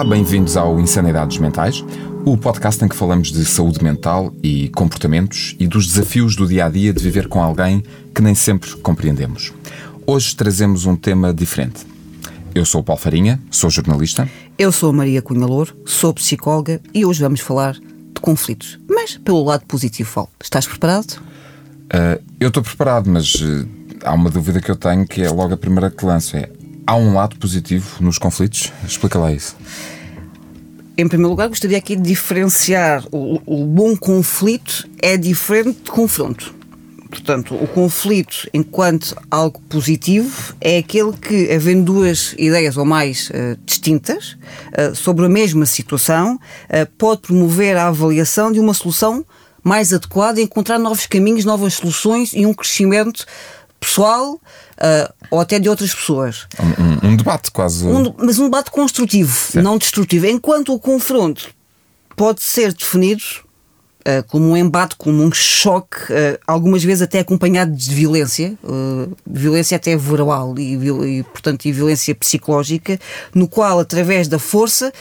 Olá, bem-vindos ao Insanidades Mentais, o podcast em que falamos de saúde mental e comportamentos e dos desafios do dia a dia de viver com alguém que nem sempre compreendemos. Hoje trazemos um tema diferente. Eu sou o Paulo Farinha, sou jornalista. Eu sou a Maria Cunha Louro, sou psicóloga e hoje vamos falar de conflitos, mas pelo lado positivo, Paulo. Estás preparado? Uh, eu estou preparado, mas uh, há uma dúvida que eu tenho que é logo a primeira que lanço: é há um lado positivo nos conflitos? Explica lá isso. Em primeiro lugar, gostaria aqui de diferenciar o, o bom conflito é diferente de confronto. Portanto, o conflito, enquanto algo positivo, é aquele que, havendo duas ideias ou mais uh, distintas uh, sobre a mesma situação, uh, pode promover a avaliação de uma solução mais adequada encontrar novos caminhos, novas soluções e um crescimento pessoal uh, ou até de outras pessoas. Um, um, um debate quase. Um, mas um debate construtivo, certo. não destrutivo. Enquanto o confronto pode ser definido uh, como um embate, como um choque, uh, algumas vezes até acompanhado de violência, violência até verbal e, e, portanto, e violência psicológica, no qual, através da força,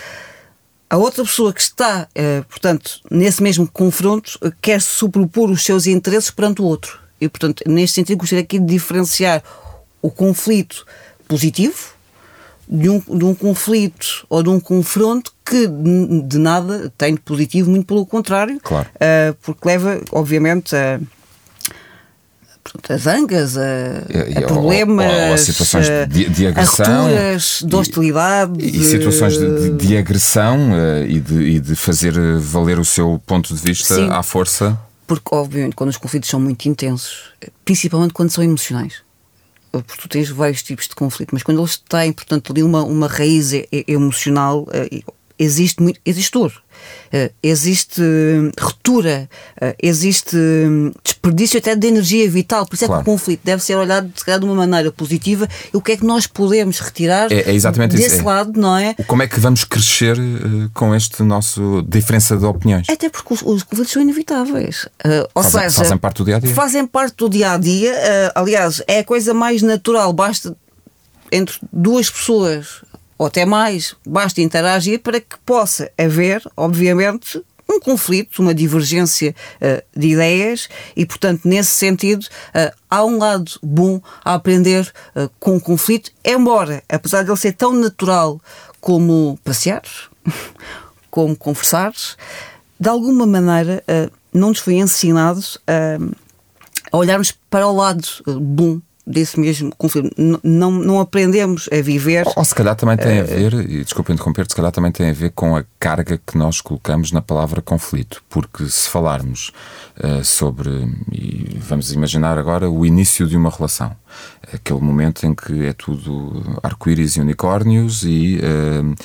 a outra pessoa que está, portanto, nesse mesmo confronto, quer sobrepor os seus interesses perante o outro. E, portanto, neste sentido, gostaria aqui de diferenciar o conflito positivo de um, de um conflito ou de um confronto que de nada tem de positivo, muito pelo contrário, claro. uh, porque leva, obviamente, a, a zangas, a, e, a problemas, ou, ou a situações de, de agressão, a rupturas, de hostilidade. E, e situações de, de, agressão uh, e, de, e de fazer valer o seu ponto de vista Sim. à força. Porque, obviamente, quando os conflitos são muito intensos, principalmente quando são emocionais, porque tu tens vários tipos de conflito, mas quando eles têm, portanto, ali uma, uma raiz emocional, eh, existe muito, existe existe uh, ruptura, uh, existe um, desperdício até de energia vital. Por isso claro. é que o conflito deve ser olhado de uma maneira positiva e o que é que nós podemos retirar é, é exatamente desse isso. lado, não é? Como é que vamos crescer com este nosso diferença de opiniões? Até porque os, os conflitos são inevitáveis. ou fazem, seja, fazem parte do dia a dia. Fazem parte do dia a dia. aliás, é a coisa mais natural. Basta entre duas pessoas ou até mais, basta interagir para que possa haver, obviamente, um conflito, uma divergência uh, de ideias e, portanto, nesse sentido, uh, há um lado bom a aprender uh, com o conflito, embora, apesar de ele ser tão natural como passear, como conversar, de alguma maneira não nos foi ensinado a olharmos para o lado bom desse mesmo conflito. Não, não aprendemos a viver. Ou, ou se calhar também tem a eh, ver, e desculpe interromper, se calhar também tem a ver com a carga que nós colocamos na palavra conflito. Porque se falarmos uh, sobre, e vamos imaginar agora, o início de uma relação, aquele momento em que é tudo arco-íris e unicórnios e uh,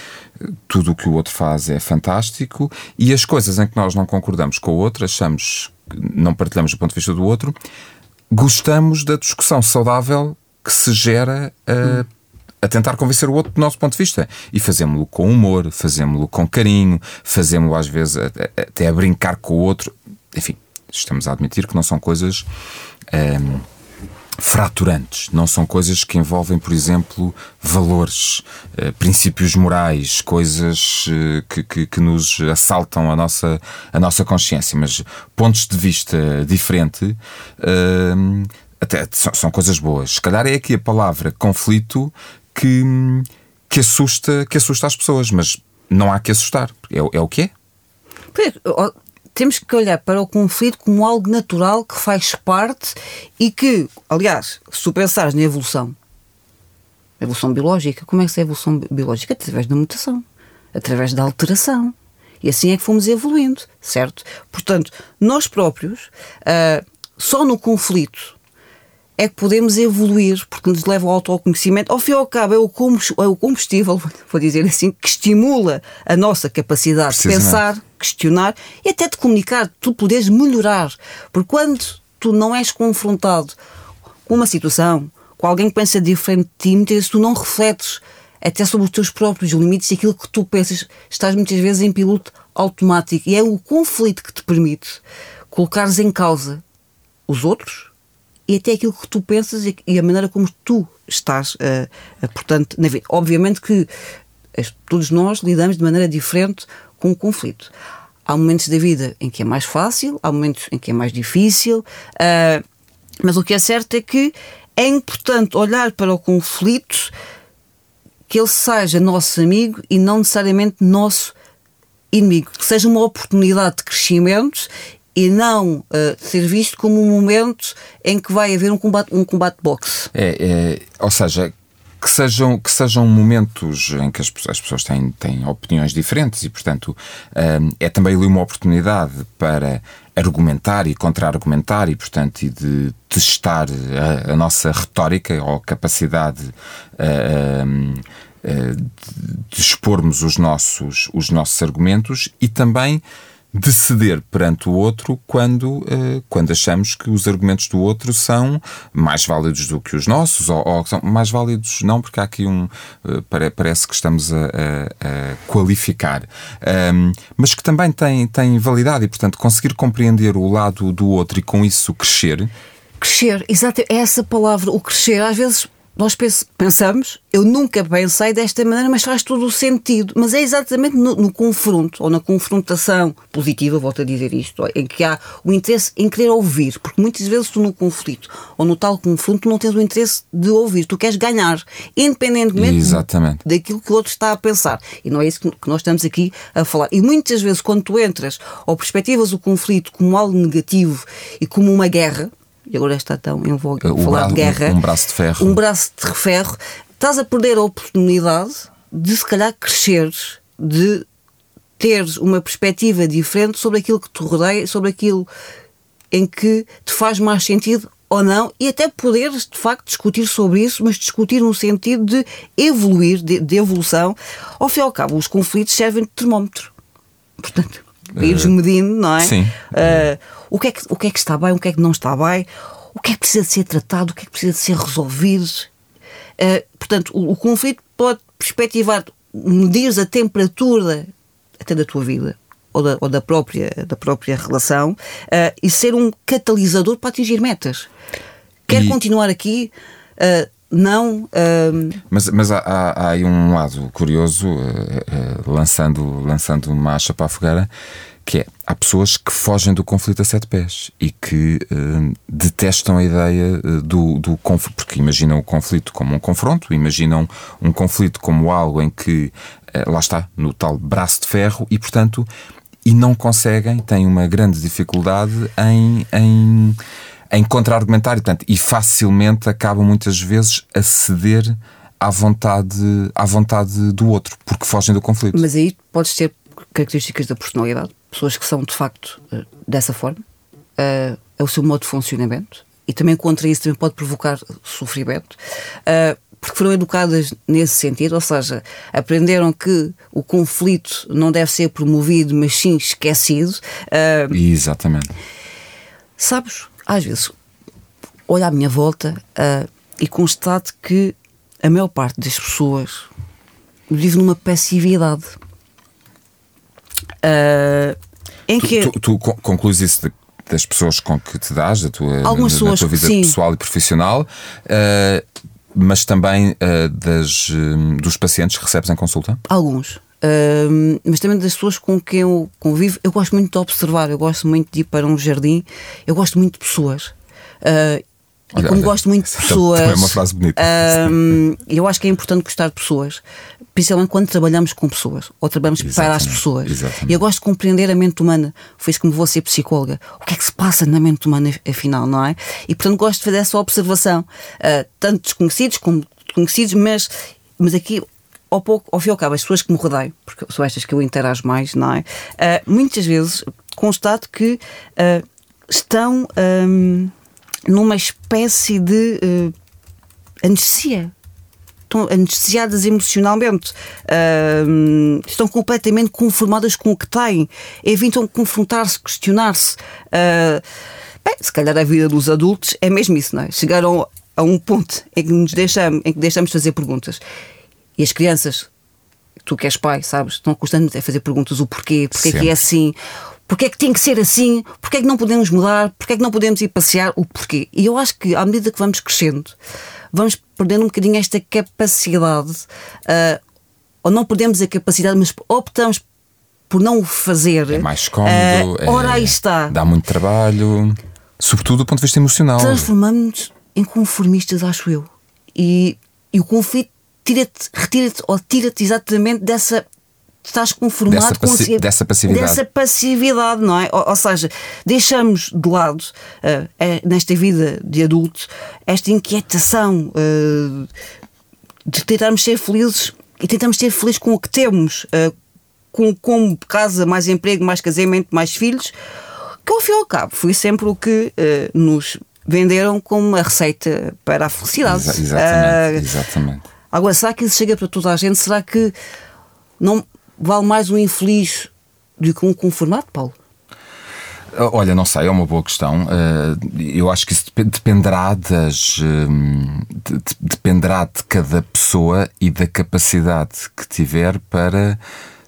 tudo o que o outro faz é fantástico e as coisas em que nós não concordamos com o outro, achamos não partilhamos o ponto de vista do outro, gostamos da discussão saudável que se gera a, a tentar convencer o outro do nosso ponto de vista. E fazemos-lo com humor, fazemos-lo com carinho, fazemos-lo às vezes até a brincar com o outro. Enfim, estamos a admitir que não são coisas. Um, fraturantes, não são coisas que envolvem, por exemplo, valores, eh, princípios morais, coisas eh, que, que, que, nos assaltam a nossa, a nossa consciência, mas pontos de vista diferente. Eh, até são, são, coisas boas. Se calhar é aqui a palavra conflito que, que, assusta, que assusta as pessoas, mas não há que assustar. É, é o que é temos que olhar para o conflito como algo natural que faz parte e que, aliás, se tu pensares na evolução, evolução biológica, como é que é a evolução biológica? Através da mutação, através da alteração. E assim é que fomos evoluindo, certo? Portanto, nós próprios, uh, só no conflito é que podemos evoluir, porque nos leva ao autoconhecimento. Ao fim e ao cabo, é o é combustível, vou dizer assim, que estimula a nossa capacidade de pensar, questionar e até de comunicar, tu poderes melhorar. Porque quando tu não és confrontado com uma situação, com alguém que pensa diferente de ti, muitas vezes tu não refletes até sobre os teus próprios limites e aquilo que tu pensas, estás muitas vezes em piloto automático. E é o conflito que te permite colocares em causa os outros e até aquilo que tu pensas e a maneira como tu estás, uh, portanto, na vida. Obviamente que todos nós lidamos de maneira diferente com o conflito. Há momentos da vida em que é mais fácil, há momentos em que é mais difícil, uh, mas o que é certo é que é importante olhar para o conflito que ele seja nosso amigo e não necessariamente nosso inimigo, que seja uma oportunidade de crescimento e não uh, ser visto como um momento em que vai haver um combate, um combate boxe. É, é, ou seja, que sejam, que sejam momentos em que as, as pessoas têm, têm opiniões diferentes e, portanto, um, é também ali uma oportunidade para argumentar e contra-argumentar e, portanto, e de testar a, a nossa retórica ou capacidade uh, um, uh, de expormos os nossos, os nossos argumentos e também de ceder perante o outro quando, uh, quando achamos que os argumentos do outro são mais válidos do que os nossos, ou, ou são mais válidos não, porque há aqui um. Uh, parece que estamos a, a, a qualificar, um, mas que também tem, tem validade e, portanto, conseguir compreender o lado do outro e com isso crescer. Crescer, exato, é essa palavra, o crescer. Às vezes nós pensamos, eu nunca pensei desta maneira, mas faz todo o sentido. Mas é exatamente no, no, confronto, ou na confrontação positiva, volto a dizer isto, em que há o interesse em querer ouvir. Porque muitas vezes tu no conflito, ou no tal confronto, não tens o interesse de ouvir, tu queres ganhar, independentemente exatamente. daquilo que o outro está a pensar. E não é isso que nós estamos aqui a falar. E muitas vezes, quando tu entras ou perspectivas o conflito como algo negativo e como uma guerra, e agora está tão em voga falar braço, de guerra. Um, um braço de ferro. Um braço de ferro. Estás a perder a oportunidade de se calhar cresceres, de teres uma perspectiva diferente sobre aquilo que te rodeia, sobre aquilo em que te faz mais sentido ou não, e até poderes de facto discutir sobre isso, mas discutir no sentido de evoluir, de, de evolução. Ao fim e ao cabo, os conflitos servem de termómetro. Portanto, para ires medindo, não é? Sim. Uh, o, que é que, o que é que está bem, o que é que não está bem, o que é que precisa de ser tratado, o que é que precisa de ser resolvido. Uh, portanto, o, o, conflito pode perspectivar, medir a temperatura até da tua vida ou da, ou da, própria, da própria relação uh, e ser um catalisador para atingir metas. Quer e... continuar aqui? Uh, não. Mas, mas há, há, há, aí um lado curioso, uh, uh, lançando, lançando uma acha para a fogueira, que é há pessoas que fogem do conflito a sete pés e que uh, detestam a ideia do, do conflito, porque imaginam o conflito como um confronto, imaginam um conflito como algo em que lá está, no tal braço de ferro, e portanto, e não conseguem, têm uma grande dificuldade em, em em contra-argumentar e, portanto, e facilmente acabam muitas vezes a ceder à vontade, à vontade do outro, porque fogem do conflito. Mas aí podes ter características da personalidade, pessoas que são de facto eh, dessa forma, uh, é o seu modo de funcionamento e também contra isso também pode provocar sofrimento. Uh, porque foram educadas nesse sentido, ou seja, aprenderam que o conflito não deve ser promovido, mas sim esquecido. Exatamente. Sabes, às vezes, olho à minha volta uh, e constato que a maior parte das pessoas vive numa passividade. Uh, em tu, que... tu, tu concluís isso das pessoas com que te dás, da tua, Algumas na, pessoas, tua vida sim. pessoal e profissional, uh, mas também uh, das, dos pacientes que recebes em consulta? Alguns. Uh, mas também das pessoas com quem eu convivo, eu gosto muito de observar, eu gosto muito de ir para um jardim, eu gosto muito de pessoas. Uh, e como gosto muito de pessoas. É uma frase bonita. Eu acho que é importante gostar de pessoas, principalmente quando trabalhamos com pessoas ou trabalhamos exatamente, para as pessoas. Exatamente. E eu gosto de compreender a mente humana. Foi isso que me vou ser psicóloga. O que é que se passa na mente humana, afinal, não é? E portanto gosto de fazer essa observação, uh, tanto desconhecidos como conhecidos, mas, mas aqui ao pouco, ao fim e ao cabo, as pessoas que me rodeiam, porque são estas que eu interajo mais, não é? Uh, muitas vezes constato que uh, estão um, numa espécie de uh, anestesia. Estão anestesiadas emocionalmente, uh, estão completamente conformadas com o que têm, evitam confrontar-se, questionar-se. Uh, bem, se calhar a vida dos adultos é mesmo isso, não é? Chegaram a um ponto em que nos deixamos, em que deixamos de fazer perguntas. E as crianças, tu que és pai, sabes, estão constantemente a fazer perguntas: o porquê, porquê Sempre. que é assim, porquê é que tem que ser assim, porquê é que não podemos mudar, porquê é que não podemos ir passear, o porquê. E eu acho que à medida que vamos crescendo, vamos perdendo um bocadinho esta capacidade uh, ou não perdemos a capacidade, mas optamos por não o fazer. É mais cómodo. Uh, ora, é, aí está. Dá muito trabalho, sobretudo do ponto de vista emocional. Transformamos-nos em conformistas, acho eu. E, e o conflito tira-te, retira-te ou tira-te exatamente dessa estás conformado dessa, passi com dessa passividade. Dessa passividade, não é? Ou, ou seja, deixamos de lado, uh, é, nesta vida de adulto, esta inquietação uh, de tentarmos ser felizes e tentamos ser felizes com o que temos, uh, com, com casa, mais emprego, mais casamento, mais filhos, que ao fim e ao cabo foi sempre o que nos venderam como uma receita para a felicidade. Exa exatamente, exatamente. Agora, será que isso chega para toda a gente? Será que não vale mais um infeliz do que um conformado, Paulo? Olha, não sei, é uma boa questão. Eh, eu acho que isso dependerá das. Eh, dependerá de cada pessoa e da capacidade que tiver para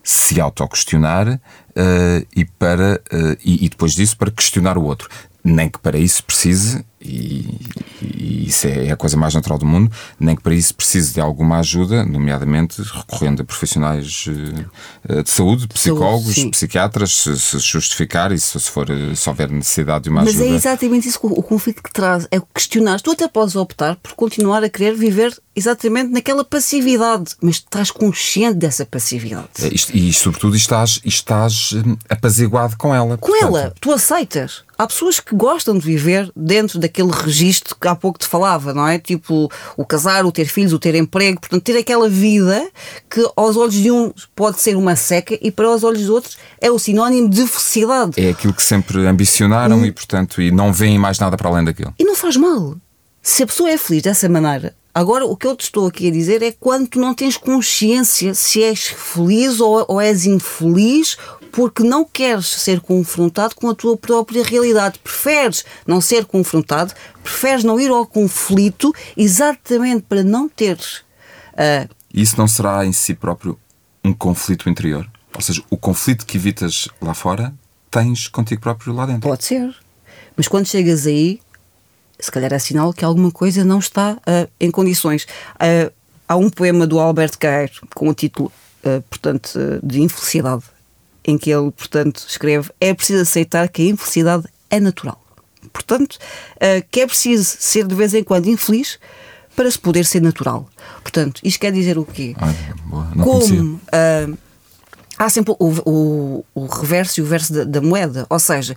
se autoquestionar uh, e para uh, e, e, depois disso para questionar o outro nem que para isso precise, e, e, isso é a coisa mais natural do mundo, nem que para isso precise de alguma ajuda, nomeadamente recorrendo a profissionais uh, de saúde, psicólogos, saúde, psiquiatras, se, se, justificar e se, for, se houver necessidade de uma Mas é ajuda. Mas é exatamente isso que o, conflito que traz, é questionar. Tu até podes optar por continuar a querer viver exatamente naquela passividade, mas estás consciente dessa passividade. É, e, e sobretudo estás, estás hum, apaziguado com ela. Com portanto. ela, tu aceitas. Há pessoas que gostam de viver dentro daquele registro que há pouco te falava, não é? Tipo o casar, o ter filhos, o ter emprego, portanto, ter aquela vida que aos olhos de uns pode ser uma seca e para os olhos de outros é o sinónimo de felicidade. É aquilo que sempre ambicionaram hum. e, portanto, e não veem mais nada para além daquilo. E não faz mal. Se a pessoa é feliz dessa maneira, Agora, o que eu te estou aqui a dizer é quando tu não tens consciência se és feliz ou, ou és infeliz porque não queres ser confrontado com a tua própria realidade. Preferes não ser confrontado, preferes não ir ao conflito exatamente para não teres. Uh... Isso não será em si próprio um conflito interior? Ou seja, o conflito que evitas lá fora tens contigo próprio lá dentro. Pode ser. Mas quando chegas aí, se calhar é sinal que alguma coisa não está uh, em condições. Uh, há um poema do Alberto Caeiro com o título, uh, portanto, de infelicidade em que ele, portanto, escreve: é preciso aceitar que a infelicidade é natural. Portanto, uh, que é preciso ser de vez em quando infeliz para se poder ser natural. Portanto, isto quer dizer o quê? Ai, Como uh, há sempre o, o, o, reverso e o verso da, da moeda, ou seja,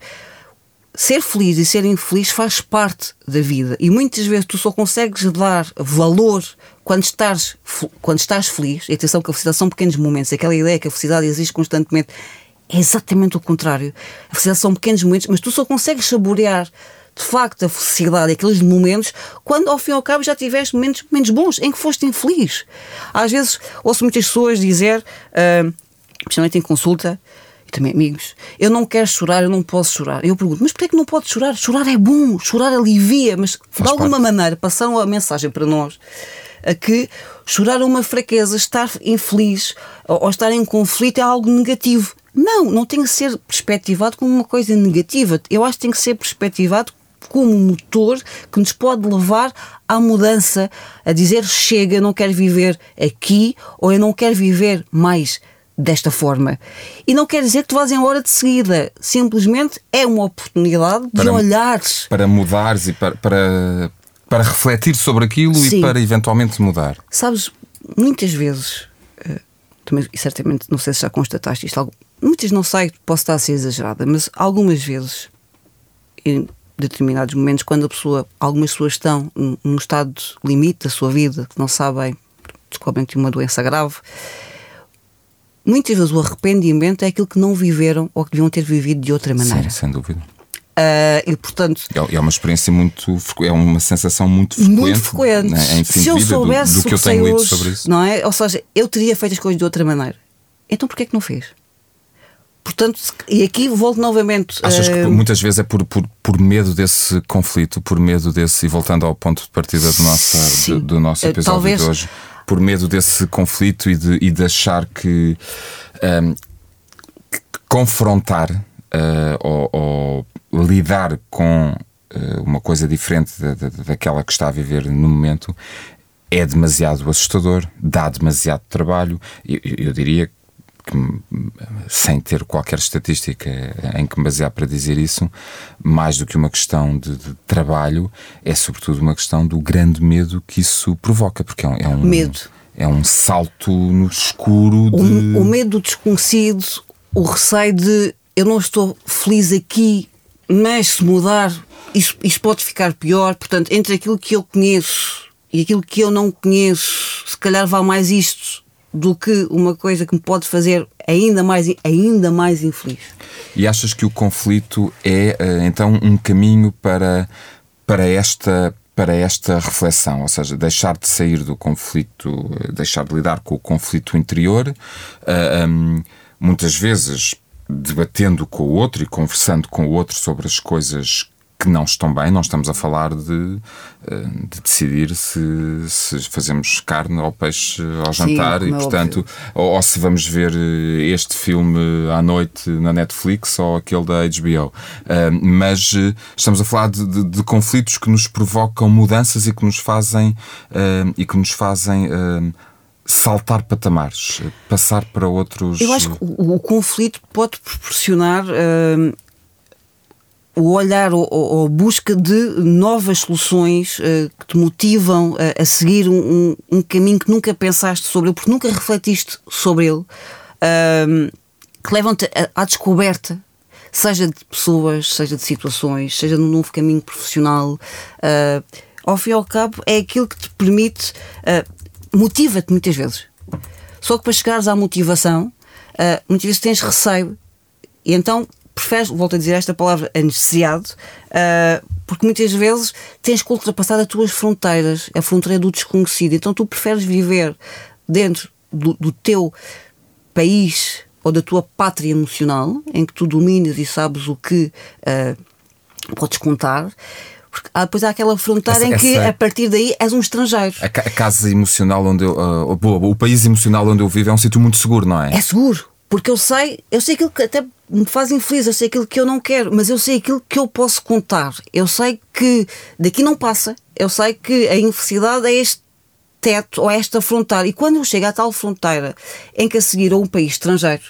ser feliz e ser infeliz faz parte da vida e muitas vezes tu só consegues dar valor quando estás, quando estás feliz. E atenção que a felicidade são pequenos momentos, aquela ideia que a felicidade existe constantemente é exatamente o contrário. A felicidade são pequenos momentos, mas tu só consegues saborear de facto a felicidade, aqueles momentos, quando ao fim e ao cabo já tiveste momentos menos bons em que foste infeliz. Às vezes ouço muitas pessoas dizer, uh, principalmente em consulta, e também amigos, eu não quero chorar, eu não posso chorar. Eu pergunto, mas porquê é que não podes chorar? Chorar é bom, chorar alivia, mas Faz de alguma parte. maneira passaram a mensagem para nós a que chorar uma fraqueza, estar infeliz ou estar em conflito é algo negativo. Não, não tem que ser perspectivado como uma coisa negativa. Eu acho que tem que ser perspectivado como um motor que nos pode levar à mudança, a dizer chega, eu não quero viver aqui ou eu não quero viver mais desta forma. E não quer dizer que tu vás embora de seguida. Simplesmente é uma oportunidade para, de olhares. Para mudares e para, para, para refletir sobre aquilo Sim. e para eventualmente mudar. Sabes, muitas vezes, eh, também, e certamente não sei se já constataste isto, muitas não sei, posso estar a ser exagerada, mas algumas vezes, em determinados momentos, quando a pessoa, algumas pessoas estão num estado limite da sua vida, que não sabem, descobrem que uma doença grave muitas vezes o arrependimento é aquilo que não viveram ou que deviam ter vivido de outra maneira. Sim, sem dúvida. Uh, e portanto é, é uma experiência muito é uma sensação muito frequente, muito frequente. Né, se eu soubesse do, do que eu tenho lido sobre isso. não é? Ou seja eu teria feito as coisas de outra maneira. Então porquê é que não fez? Portanto e aqui volto novamente achas que muitas vezes é por, por, por medo desse conflito por medo desse e voltando ao ponto de partida do nosso do, do nosso episódio Talvez... de hoje por medo desse conflito e de, e de achar que, um, que confrontar uh, ou, ou, lidar com uh, uma coisa diferente da, da, daquela que está a viver no momento é demasiado assustador, dá demasiado trabalho. Eu, eu diria que, sem ter qualquer estatística em que me basear para dizer isso, mais do que uma questão de, de trabalho, é sobretudo uma questão do grande medo que isso provoca, porque é um, é um medo. É um salto no escuro. De... O, o medo do desconhecido, o receio de eu não estou feliz aqui, mas se mudar, isso, isso pode ficar pior. Portanto, entre aquilo que eu conheço e aquilo que eu não conheço, se calhar vale mais isto do que uma coisa que me pode fazer ainda mais, ainda mais infeliz. E achas que o conflito é eh, então um caminho para, para esta para esta reflexão, ou seja, deixar de sair do conflito, eh, deixar de lidar com o conflito interior, uh, eh, um, muitas vezes debatendo com o outro e conversando com o outro sobre as coisas que não estão bem, não estamos a falar de, eh, de decidir se, se, fazemos carne ou peixe ao jantar Sim, e, é portanto, ou, ou, se vamos ver eh, este filme à noite na Netflix ou aquele da HBO. Uh, mas estamos a falar de, de, de, conflitos que nos provocam mudanças e que nos fazem e que nos fazem. Uh, saltar patamares, passar para outros. Eu acho que o, o conflito pode proporcionar uh, o olhar ou, ou, busca de novas soluções uh, que te motivam a, a seguir um, um, caminho que nunca pensaste sobre ele, porque nunca refletiste sobre ele, uh, que levam-te à descoberta, seja de pessoas, seja de situações, seja num novo caminho profissional. Uh, ao fim e ao cabo, é aquilo que te permite, motiva-te muitas vezes. Só que para chegares à motivação, muitas vezes tens receio. E então preferes, volto a dizer esta palavra, anestesiado, uh, porque muitas vezes tens que ultrapassar as tuas fronteiras, a fronteira do desconhecido. Então tu preferes viver dentro do, do teu país ou da tua pátria emocional, em que tu dominas e sabes o que uh, podes contar. Porque há, depois há aquela fronteira essa, em que essa... a partir daí és um estrangeiro. A, a casa emocional onde eu. Uh, o país emocional onde eu vivo é um sítio muito seguro, não é? É seguro. Porque eu sei, eu sei aquilo que até me faz infeliz, eu sei aquilo que eu não quero, mas eu sei aquilo que eu posso contar. Eu sei que daqui não passa, eu sei que a infelicidade é este teto ou é esta fronteira. E quando eu chego à tal fronteira em que a seguir a um país estrangeiro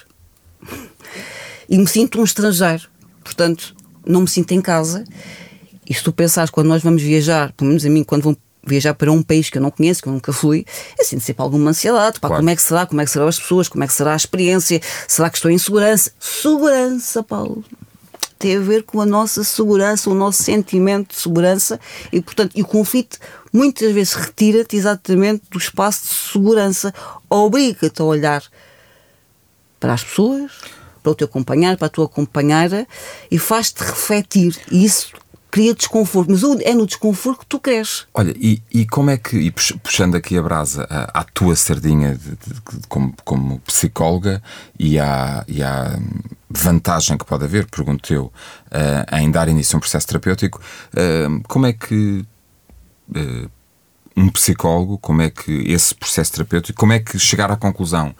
e me sinto um estrangeiro, portanto, não me sinto em casa. E se tu pensares, quando nós vamos viajar, pelo menos a mim, quando vão viajar para um país que eu não conheço, que eu nunca fui, eu sinto sempre alguma ansiedade. Pá, claro. Como é que será? Como é que serão as pessoas? Como é que será a experiência? Será que estou em segurança? Segurança, Paulo. Tem a ver com a nossa segurança, o nosso sentimento de segurança e, portanto, e o conflito muitas vezes retira-te exatamente do espaço de segurança, obriga-te a olhar para as pessoas, para o teu companheiro, para a tua companheira e faz-te refletir. E isso cria desconforto, mas é no desconforto que tu cresces. Olha, e, e como é que, e puxando aqui a brasa à, à tua sardinha de, de, de, como, como psicóloga e à, e à vantagem que pode haver, pergunto eu, uh, em dar início a um processo terapêutico, uh, como é que uh, um psicólogo, como é que esse processo terapêutico, como é que chegar à conclusão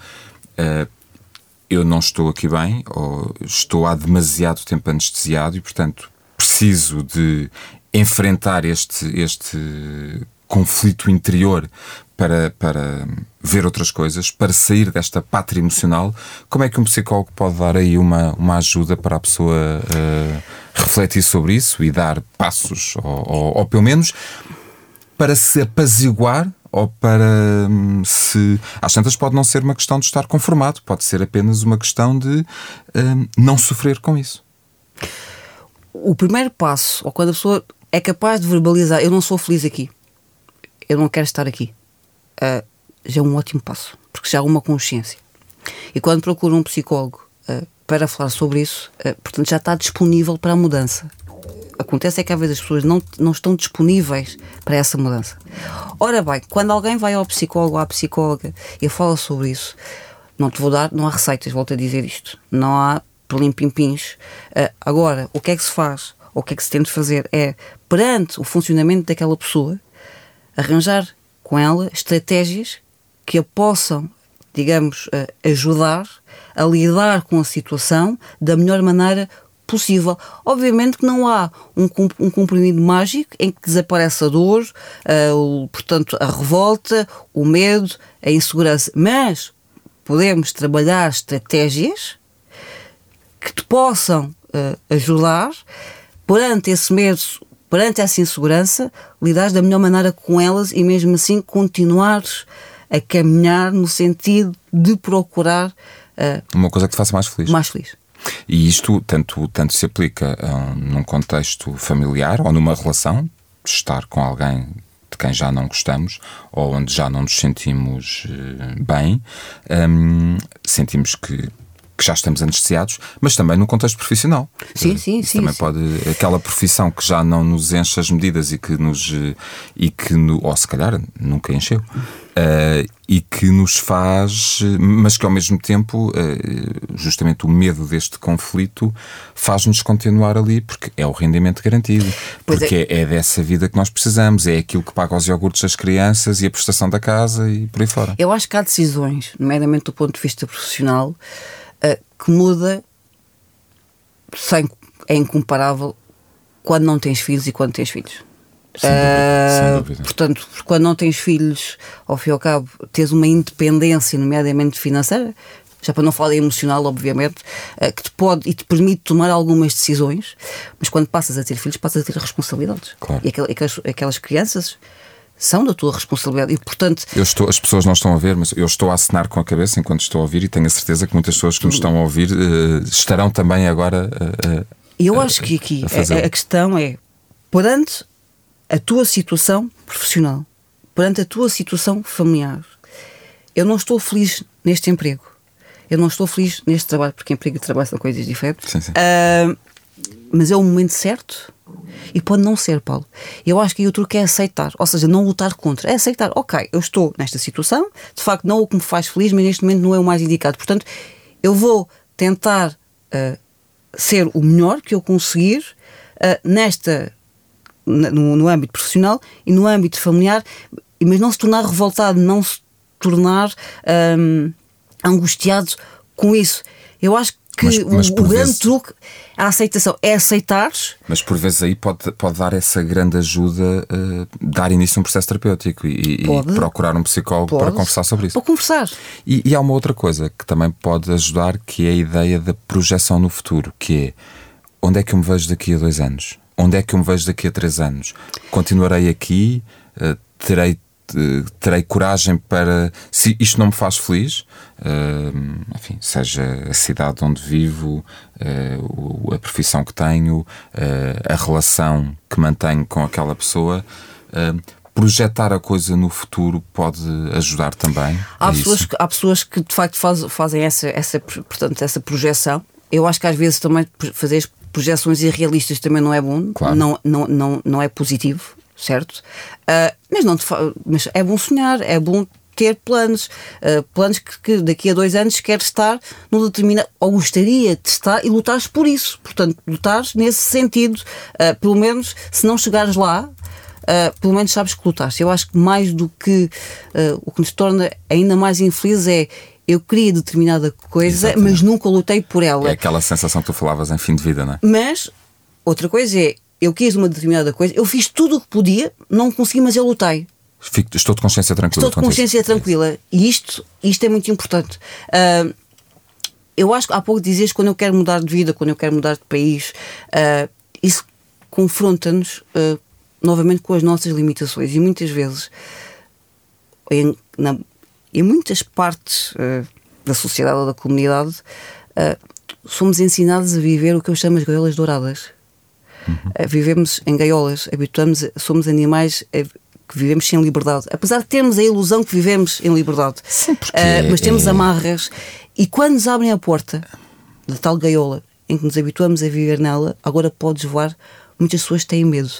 eu não estou aqui bem ou estou há demasiado tempo anestesiado e, portanto, preciso de enfrentar este, este conflito interior para, para ver outras coisas, para sair desta pátria emocional, como é que um psicólogo pode dar aí uma, uma ajuda para a pessoa uh, refletir sobre isso e dar passos, ou, ou, ou, pelo menos para se apaziguar ou para um, se. Às tantas pode não ser uma questão de estar conformado, pode ser apenas uma questão de um, não sofrer com isso o primeiro passo, ou quando a pessoa é capaz de verbalizar, eu não sou feliz aqui, eu não quero estar aqui, uh, já é um ótimo passo, porque já há uma consciência. E quando procura um psicólogo uh, para falar sobre isso, uh, portanto já está disponível para a mudança. Acontece é que às vezes as pessoas não, não estão disponíveis para essa mudança. Ora bem, quando alguém vai ao psicólogo ou à psicóloga e fala sobre isso, não te vou dar, não há receitas, volto a dizer isto. Não há pelim-pim-pins. Uh, agora, o que é que se faz? Ou o que é que se tenta fazer é, perante o funcionamento daquela pessoa, arranjar com ela estratégias que a possam, digamos, uh, ajudar a lidar com a situação da melhor maneira possível. Obviamente que não há um, um comprimido mágico em que desaparece a dor, uh, portanto, a revolta, o medo, a insegurança, mas podemos trabalhar estratégias que te possam uh, ajudar perante esse medo, perante essa insegurança, lidar da melhor maneira com elas e mesmo assim continuares a caminhar no sentido de procurar uh, uma coisa que te faça mais feliz. Mais feliz. E isto tanto, tanto se aplica uh, num contexto familiar ou numa relação, estar com alguém de quem já não gostamos ou onde já não nos sentimos bem, um, sentimos que, que já estamos anestesiados, mas também no contexto profissional. Sim, sim, sim. Também sim. pode aquela profissão que já não nos enche as medidas e que nos e que no, ou se calhar nunca encheu uh, e que nos faz, mas que ao mesmo tempo uh, justamente o medo deste conflito faz-nos continuar ali porque é o rendimento garantido, pois porque é. é dessa vida que nós precisamos, é aquilo que paga os iogurtes das crianças e a prestação da casa e por aí fora. Eu acho que há decisões, nomeadamente do ponto de vista profissional uh, que muda sem, é incomparável quando não tens filhos e quando tens filhos. Sem dúvida, sem Uh, dúvida. portanto, quando não tens filhos, ao fim e ao cabo, tens uma independência, nomeadamente financeira, já para não falar emocional, obviamente, uh, que te pode e te permite tomar algumas decisões, mas quando passas a ter filhos, passas a ter responsabilidades. Claro. E aquel- aquelas, aquelas crianças são da tua responsabilidade e, portanto, Eu estou, as pessoas não estão a ver, mas eu estou a assinar com a cabeça enquanto estou a ouvir e tenho a certeza que muitas pessoas que nos estão a ouvir eh, estarão também agora E eu acho que aqui a a, fazê-lo. a questão é perante a tua situação profissional, perante a tua situação familiar, eu não estou feliz neste emprego. Eu não estou feliz neste trabalho, porque emprego e trabalho são coisas diferentes. Sim, sim. Ah, mas é o momento certo e pode não ser, Paulo. Eu acho que o truque é aceitar, ou seja, não lutar contra, é aceitar. Ok, eu estou nesta situação, de facto não é o que me faz feliz, mas neste momento não é o mais indicado. Portanto, eu vou tentar ah, ser o melhor que eu conseguir ah, nesta no, no âmbito profissional e no âmbito familiar, mas não se tornar revoltado, não se tornar hum, angustiado com isso. Eu acho que Mas- mas o, grande vezes- truque, a aceitação, é aceitares Mas por vezes aí pode, pode dar essa grande ajuda, eh, dar início a um processo terapêutico e, e procurar um psicólogo para Pode. conversar sobre isso. para conversar. E, e há uma outra coisa que também pode ajudar, que é a ideia da projeção no futuro, que é onde é que eu me vejo daqui a dois anos? Onde é que eu me vejo daqui a três anos? Continuarei aqui? Eh, terei, terei coragem para. Se isto não me faz feliz, eh, enfim, seja a cidade onde vivo, eh, o- a profissão que tenho, eh, a relação que mantenho com aquela pessoa. eh, Projetar a coisa no futuro pode ajudar também. Há pessoas, que, há pessoas que de facto faz, fazem essa, essa, portanto, essa projeção. Eu acho que às vezes também fazer projeções irrealistas também não é bom, Claro. não, não, não, não é positivo, certo? Ah, mas, não mas é bom sonhar, é bom ter planos, ah, planos que, que daqui a dois anos queres estar no determinado, ou gostaria de estar e lutares por isso. Portanto, lutares nesse sentido, ah, pelo menos se não chegares lá, Uh, pelo menos sabes que lutaste. Eu acho que mais do que uh, o que nos torna ainda mais infelizes é eu queria determinada coisa, Exatamente. mas nunca lutei por ela. É aquela sensação que tu falavas em fim de vida, não é? Mas outra coisa é eu quis uma determinada coisa, eu fiz tudo o que podia, não consegui, mas eu lutei. Fico- estou de consciência tranquila. Estou de consciência tranquila. E isto, isto é muito importante. Uh, eu acho que há pouco dizias quando eu quero mudar de vida, quando eu quero mudar de país, uh, isso confronta-nos uh, novamente com as nossas limitações. E muitas vezes, em, na- em muitas partes da sociedade ou da comunidade, somos ensinados a viver o que eu chamo as gaiolas douradas. Uh, vivemos em gaiolas, habituamos, somos animais uh, que vivemos sem liberdade. Apesar de termos a ilusão que vivemos em liberdade, Sim, porque Uh, mas temos é- amarras. E quando nos abrem a porta da tal gaiola em que nos habituamos a viver nela, agora podes voar, muitas pessoas têm medo.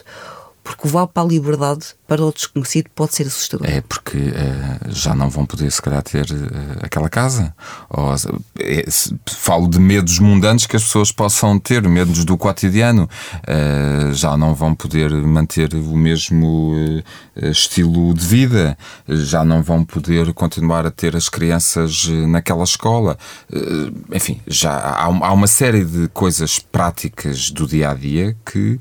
Porque o vá para a liberdade, para o desconhecido, pode ser assustador. É porque uh, já não vão poder, se calhar, ter uh, aquela casa. Ou, é, falo de medos mundanos que as pessoas possam ter, medos do cotidiano. Uh, já não vão poder manter o mesmo estilo de vida, já não vão poder continuar a ter as crianças naquela escola. enfim, já há, há uma série de coisas práticas do dia a dia que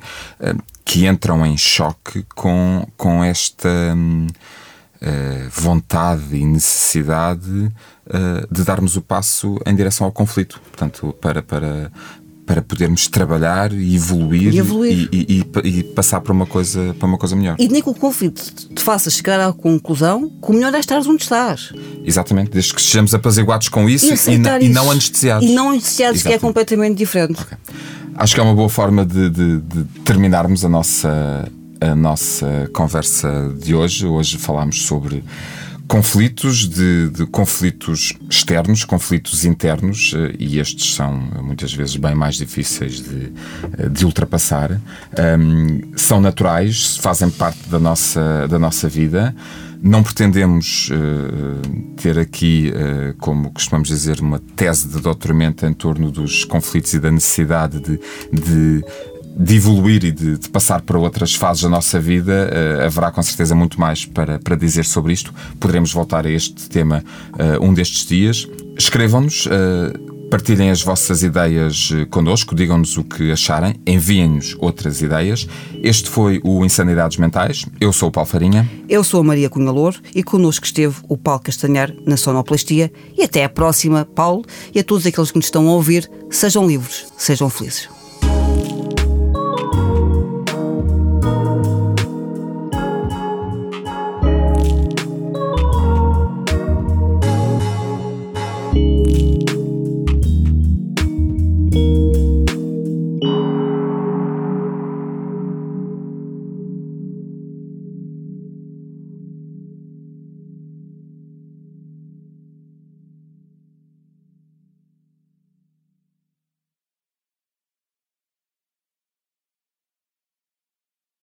que entram em choque com, com esta uh, vontade e necessidade uh, de darmos o passo em direção ao conflito. Portanto, para, para, para podermos trabalhar e evoluir, e, evoluir. E, e, e, passar para uma, coisa, para uma coisa melhor. E nem que o conflito te faça chegar à conclusão que o melhor é estar onde estás. Exatamente, desde que estejamos apaziguados com isso e, e, não anestesiados. E não anestesiados, Exatamente. que é completamente diferente. Okay. Acho que é uma boa forma de, de, de terminarmos a nossa, a nossa conversa de hoje. Hoje falámos sobre conflitos, de, de, conflitos externos, conflitos internos, eh, e estes são muitas vezes bem mais difíceis de, eh, de ultrapassar. Um, são naturais, fazem parte da nossa, da nossa vida. Não pretendemos uh, ter aqui, uh, como costumamos dizer, uma tese de doutoramento em torno dos conflitos e da necessidade de, de de evoluir e de, de, passar para outras fases da nossa vida, uh, haverá com certeza muito mais para, para dizer sobre isto. Poderemos voltar a este tema uh, um destes dias. Escrevam-nos. Uh, Partilhem as vossas ideias connosco, digam-nos o que acharem, enviem-nos outras ideias. Este foi o Insanidades Mentais. Eu sou o Paulo Farinha. Eu sou a Maria Cunha Louro e connosco esteve o Paulo Castanhar na Sonoplastia. E até à próxima, Paulo, e a todos aqueles que nos estão a ouvir, sejam livres, sejam felizes.